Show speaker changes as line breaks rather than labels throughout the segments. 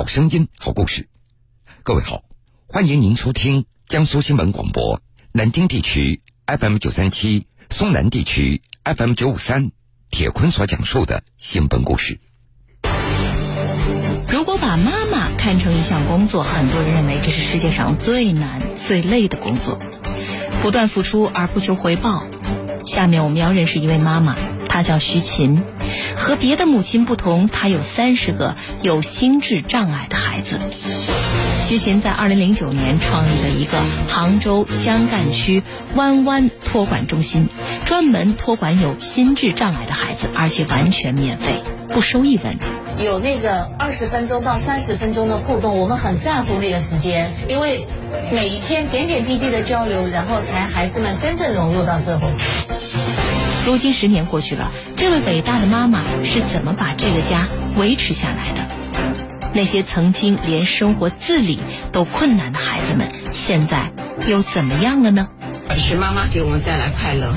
好声音，好故事。各位好，欢迎您收听江苏新闻广播南京地区 FM 九三七、松南地区 FM 九五三。铁坤所讲述的新闻故事。
如果把妈妈看成一项工作，很多人认为这是世界上最难、最累的工作，不断付出而不求回报。下面我们要认识一位妈妈，她叫徐琴。和别的母亲不同，她有三十个有心智障碍的孩子。徐琴在二零零九年创立了一个杭州江干区湾湾托管中心，专门托管有心智障碍的孩子，而且完全免费，不收一文。
有那个二十分钟到三十分钟的互动，我们很在乎那个时间，因为每一天点点滴滴的交流，然后才孩子们真正融入到社会。
如今十年过去了，这位伟大的妈妈是怎么把这个家维持下来的？那些曾经连生活自理都困难的孩子们，现在又怎么样了呢？
徐妈妈给我们带来快乐，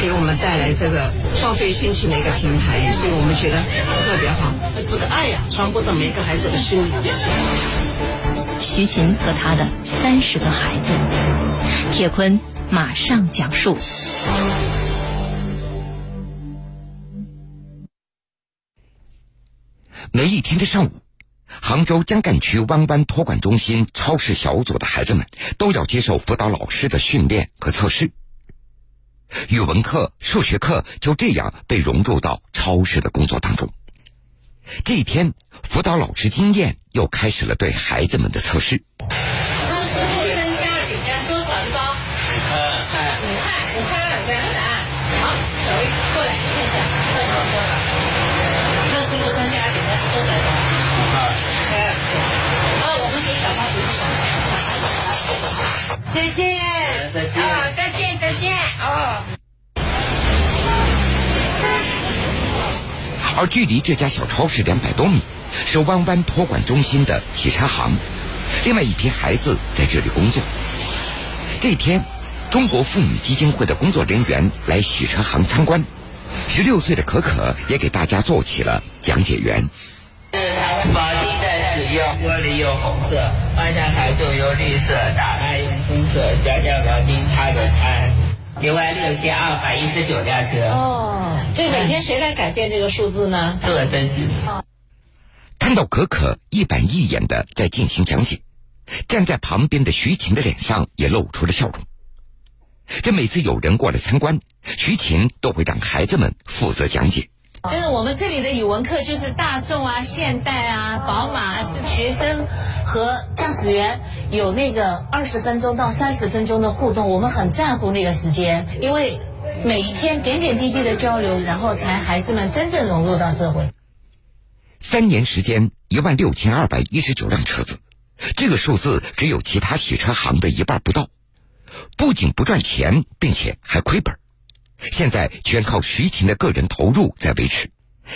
给我们带来这个放飞心情的一个平台，所以我们觉得特别好。这个爱呀，传播到每个孩子的心里。
徐琴和他的三十个孩子，铁坤马上讲述。
每一天的上午，杭州江干区湾湾托管中心超市小组的孩子们都要接受辅导老师的训练和测试。语文课、数学课就这样被融入到超市的工作当中。这一天，辅导老师经验又开始了对孩子们的测试。
三十五升虾饼干多少一包？五块，五块两个蛋。好，小薇过来看一下，二十五升虾饼干是多少一包？五块。好，我们给小花鼓掌。再见。再见。啊，再见，再见。哦。
而距离这家小超市两百多米，是湾湾托管中心的洗车行。另外一批孩子在这里工作。这天，中国妇女基金会的工作人员来洗车行参观，十六岁的可可也给大家做起了讲解员。
是毛巾的使用，玻璃用红色，方向盘就用绿色，档案用棕色，小小毛巾擦着擦。另外六千二百一十九辆车。
哦，这每天谁来改变这个数字呢？
自我登记。
看到可可一板一眼的在进行讲解，站在旁边的徐晴的脸上也露出了笑容。这每次有人过来参观，徐琴都会让孩子们负责讲解。
就是我们这里的语文课，就是大众啊、现代啊、宝马啊是学生和驾驶员有那个二十分钟到三十分钟的互动，我们很在乎那个时间，因为每一天点点滴滴的交流，然后才孩子们真正融入到社会。
三年时间，一万六千二百一十九辆车子，这个数字只有其他洗车行的一半不到，不仅不赚钱，并且还亏本。现在全靠徐琴的个人投入在维持，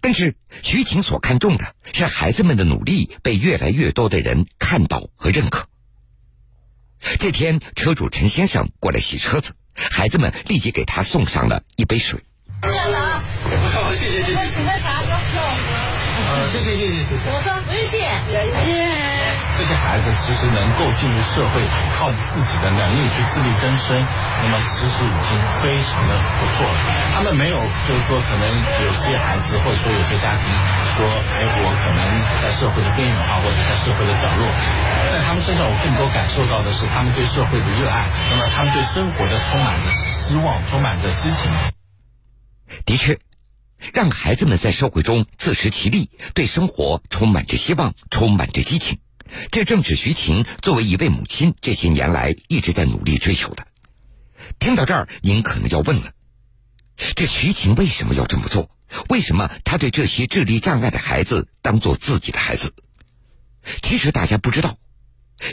但是徐琴所看重的是孩子们的努力被越来越多的人看到和认可。这天，车主陈先生过来洗车子，孩子们立即给他送上了一杯水。
校长，
谢谢谢谢。
请喝茶，
谢谢谢谢谢谢。
我说不用谢，谢。
这些孩子其实能够进入社会，靠着自己的能力去自力更生，那么其实已经非常的不错了。他们没有，就是说，可能有些孩子或者说有些家庭说，哎，我可能在社会的边缘化或者在社会的角落，在他们身上，我更多感受到的是他们对社会的热爱，那么他们对生活的充满着希望，充满着激情。
的确。让孩子们在社会中自食其力，对生活充满着希望，充满着激情。这正是徐晴作为一位母亲这些年来一直在努力追求的。听到这儿，您可能要问了：这徐晴为什么要这么做？为什么他对这些智力障碍的孩子当做自己的孩子？其实大家不知道，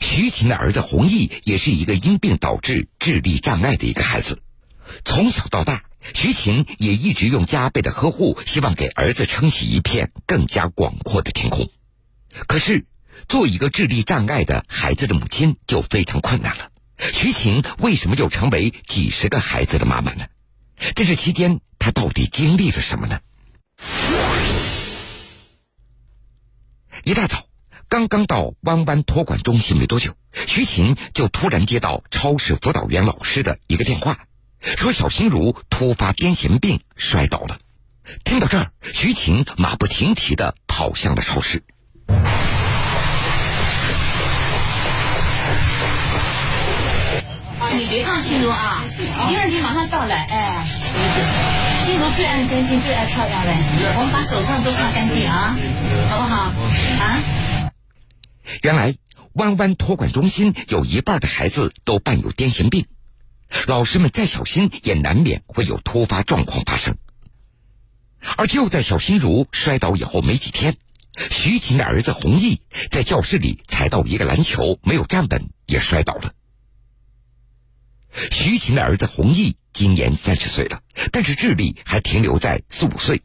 徐晴的儿子弘毅也是一个因病导致智力障碍的一个孩子，从小到大。徐晴也一直用加倍的呵护，希望给儿子撑起一片更加广阔的天空。可是，做一个智力障碍的孩子的母亲就非常困难了。徐晴为什么又成为几十个孩子的妈妈呢？在这期间，她到底经历了什么呢？一大早，刚刚到弯弯托管中心没多久，徐晴就突然接到超市辅导员老师的一个电话，说小心如突发癫痫病摔倒了。听到这儿，徐晴马不停蹄的跑向了超市。
你别看心如啊，第二天马上到来，哎，心如最爱干净，最爱漂亮嘞。我们把手上都擦干净啊，好不好？啊？
原来弯弯托管中心有一半的孩子都伴有癫痫病，老师们再小心也难免会有突发状况发生。而就在小心如摔倒以后没几天，徐琴的儿子弘毅在教室里踩到一个篮球，没有站稳，也摔倒了。徐琴的儿子弘毅今年三十岁了，但是智力还停留在四五岁。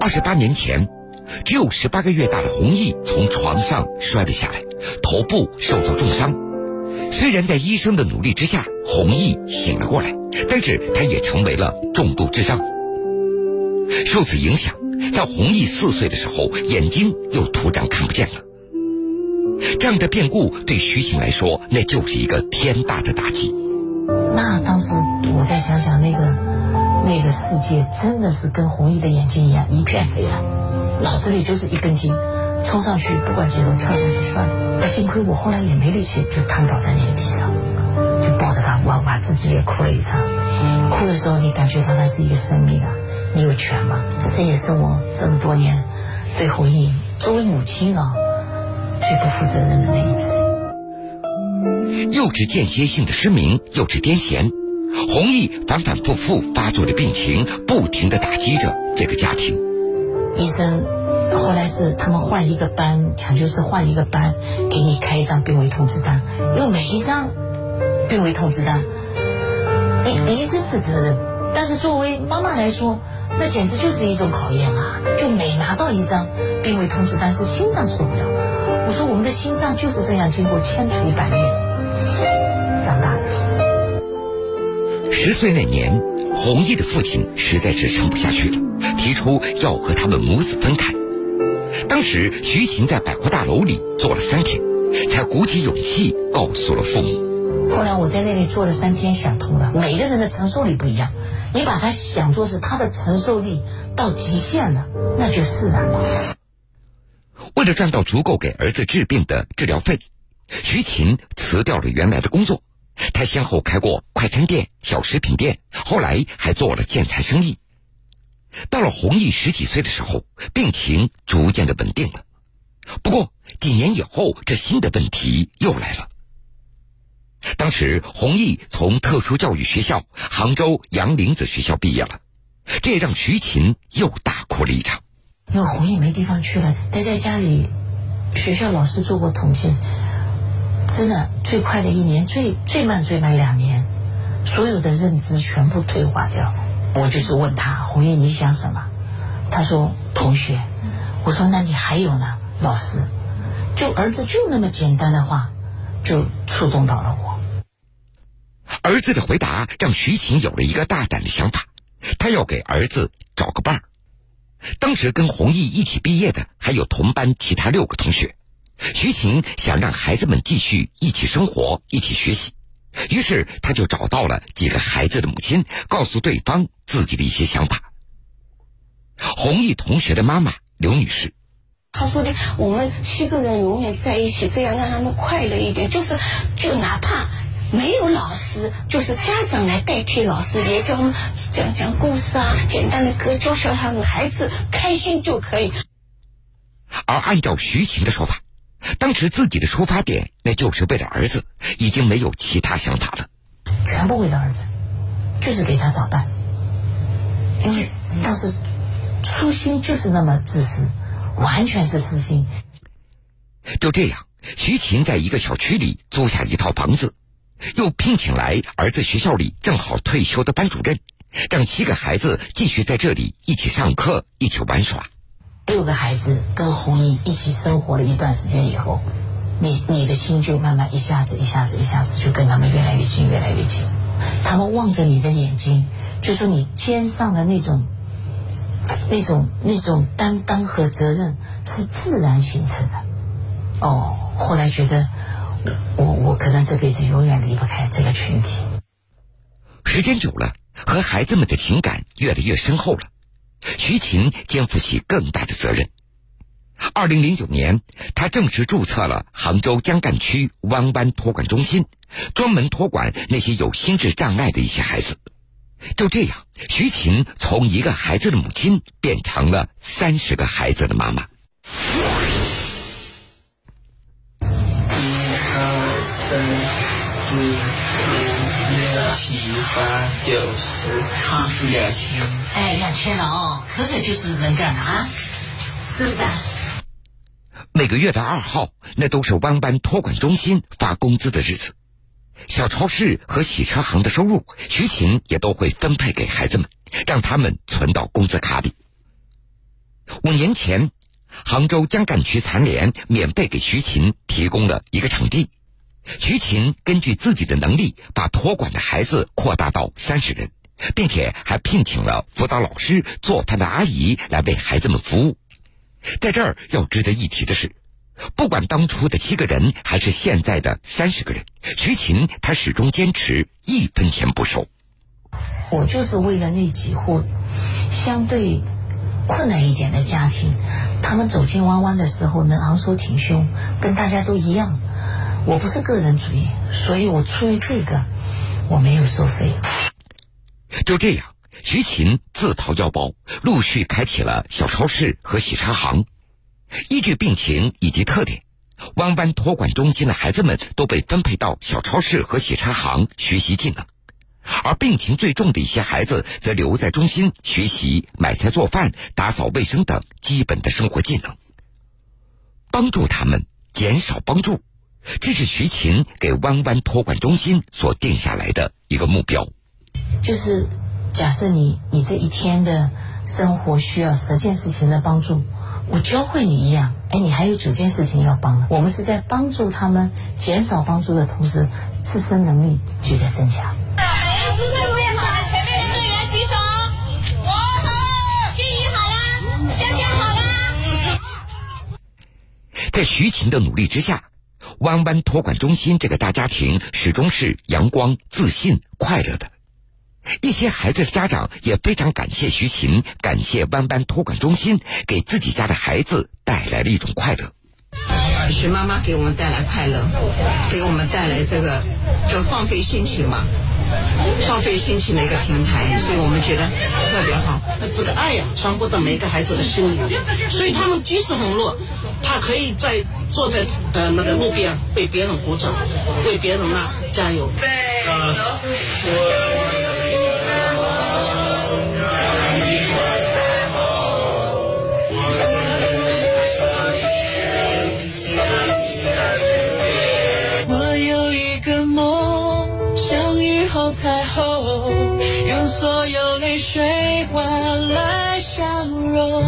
二十八年前，只有十八个月大的弘毅从床上摔了下来，头部受到重伤。虽然在医生的努力之下，弘毅醒了过来，但是他也成为了重度智障。受此影响，在弘毅四岁的时候，眼睛又突然看不见了。这样的变故对徐晴来说，那就是一个天大的打击。
那当时我再想想，那个那个世界真的是跟弘毅的眼睛一样，一片黑暗，脑子里就是一根筋，冲上去不管几楼跳下去算了。那幸亏我后来也没力气，就瘫倒在那个地上，就抱着他哇哇自己也哭了一场。哭的时候，你感觉到他是一个生命啊。你有权吗？这也是我这么多年对弘毅作为母亲啊最不负责任的那一次。
又是间歇性的失明，又是癫痫，弘毅反反复复发作的病情，不停的打击着这个家庭。
医生后来是他们换一个班，抢救室换一个班，给你开一张病危通知单，因为每一张病危通知单，医医生是责任，但是作为妈妈来说。那简直就是一种考验啊！就每拿到一张病危通知单，是心脏受不了。我说我们的心脏就是这样经过千锤百炼长大的。
十岁那年，弘毅的父亲实在是撑不下去了，提出要和他们母子分开。当时徐琴在百货大楼里坐了三天，才鼓起勇气告诉了父母。
后来我在那里坐了三天，想通了。每个人的承受力不一样，你把他想做是他的承受力到极限了，那就释然了。
为了赚到足够给儿子治病的治疗费，徐琴辞掉了原来的工作。他先后开过快餐店、小食品店，后来还做了建材生意。到了弘毅十几岁的时候，病情逐渐的稳定了。不过几年以后，这新的问题又来了。当时，弘毅从特殊教育学校杭州杨林子学校毕业了，这让徐琴又大哭了一场。
因为红叶没地方去了，待在家里。学校老师做过统计，真的最快的一年，最最慢最慢两年，所有的认知全部退化掉。我就是问他，红叶你想什么？他说同学。我说那你还有呢？老师。就儿子就那么简单的话，就触动到了我。
儿子的回答让徐琴有了一个大胆的想法，他要给儿子找个伴儿。当时跟弘毅一起毕业的还有同班其他六个同学，徐琴想让孩子们继续一起生活、一起学习，于是他就找到了几个孩子的母亲，告诉对方自己的一些想法。弘毅同学的妈妈刘女士，
她说的：“我们七个人永远在一起，这样让他们快乐一点，就是就哪怕。”没有老师，就是家长来代替老师，也就讲讲故事啊，简单的歌，教教他们孩子开心就可以。
而按照徐晴的说法，当时自己的出发点那就是为了儿子，已经没有其他想法了，
全部为了儿子，就是给他找伴。因为当时初心就是那么自私，完全是私心。
就这样，徐晴在一个小区里租下一套房子。又聘请来儿子学校里正好退休的班主任，让七个孩子继续在这里一起上课、一起玩耍。
六个孩子跟红英一起生活了一段时间以后，你你的心就慢慢一下子、一下子、一下子就跟他们越来越近、越来越近。他们望着你的眼睛，就说你肩上的那种那种那种担当和责任是自然形成的。哦，后来觉得我我可能这辈子永远离不开这个群体。
时间久了，和孩子们的情感越来越深厚了，徐琴肩负起更大的责任。二零零九年，他正式注册了杭州江干区湾湾托管中心，专门托管那些有心智障碍的一些孩子。就这样，徐琴从一个孩子的母亲变成了三十个孩子的妈妈。
三四五六七八九十，好，两千。
哎，两千了哦，可可就是能干的啊，是不是啊？
每个月的二号，那都是湾湾托管中心发工资的日子。小超市和洗车行的收入，徐琴也都会分配给孩子们，让他们存到工资卡里。五年前，杭州江干区残联免费给徐琴提供了一个场地，徐琴根据自己的能力，把托管的孩子扩大到三十人，并且还聘请了辅导老师、做饭的阿姨来为孩子们服务。在这儿要值得一提的是，不管当初的七个人，还是现在的三十个人，徐琴她始终坚持一分钱不收。
我就是为了那几户相对困难一点的家庭，他们走进弯弯的时候能昂首挺胸，跟大家都一样。我不是个人主义，所以我出于这个，我没有收费。
就这样。徐琴自掏腰包，陆续开启了小超市和洗车行。依据病情以及特点，湾湾托管中心的孩子们都被分配到小超市和洗车行学习技能，而病情最重的一些孩子则留在中心学习买菜、做饭、打扫卫生等基本的生活技能。帮助他们，减少帮助，这是徐琴给弯弯托管中心所定下来的一个目标。
就是。假设你你这一天的生活需要十件事情的帮助，我教会你一样，哎，你还有九件事情要帮。我们是在帮助他们减少帮助的同时，自身能力就在增强。
出生入院卡的前面的队员举手。我好，心仪好好了。
在徐琴的努力之下，弯弯托管中心这个大家庭始终是阳光、自信、快乐的。一些孩子的家长也非常感谢徐琴，感谢弯弯托管中心，给自己家的孩子带来了一种快乐。
徐妈妈给我们带来快乐，给我们带来这个就放飞心情嘛，放飞心情的一个平台，所以我们觉得特别好。
这个爱呀，传播到每个孩子的心里，所以他们即使很弱，他可以在坐在呃那个路边为别人鼓掌，为别人呐加油。
彩所有泪水换来笑容。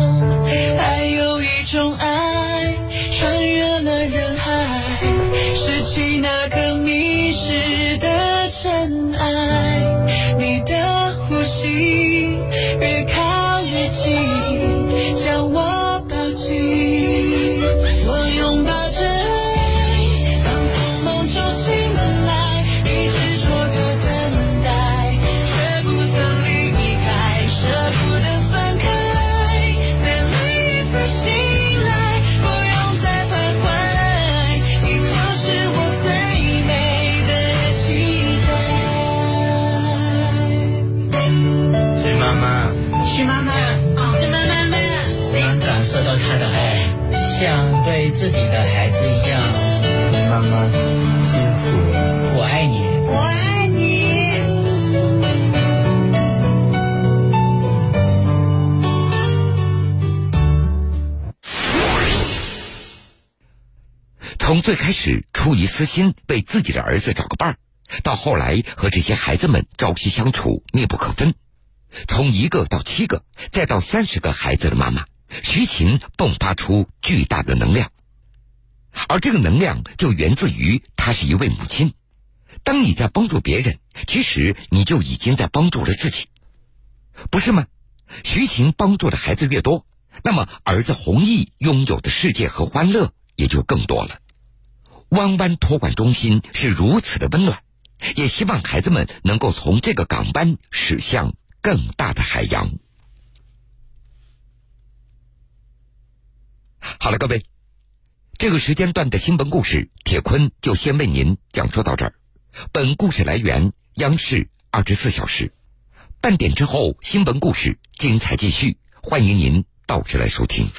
还有一种爱，穿越了人海，拾起那颗迷失的尘埃。
像对自己的孩子一样，
妈妈辛苦了，
我爱你，
我爱你。
从最开始出于私心为自己的儿子找个伴儿，到后来和这些孩子们朝夕相处密不可分，从一个到七个，再到三十个孩子的妈妈。徐琴迸发出巨大的能量，而这个能量就源自于她是一位母亲。当你在帮助别人，其实你就已经在帮助了自己，不是吗？徐晴帮助的孩子越多，那么儿子弘毅拥有的世界和欢乐也就更多了。弯弯托管中心是如此的温暖，也希望孩子们能够从这个港湾驶向更大的海洋。好了，各位，这个时间段的新闻故事，铁坤就先为您讲述到这儿。本故事来源央视二十四小时。半点之后，新闻故事精彩继续，欢迎您到时来收听。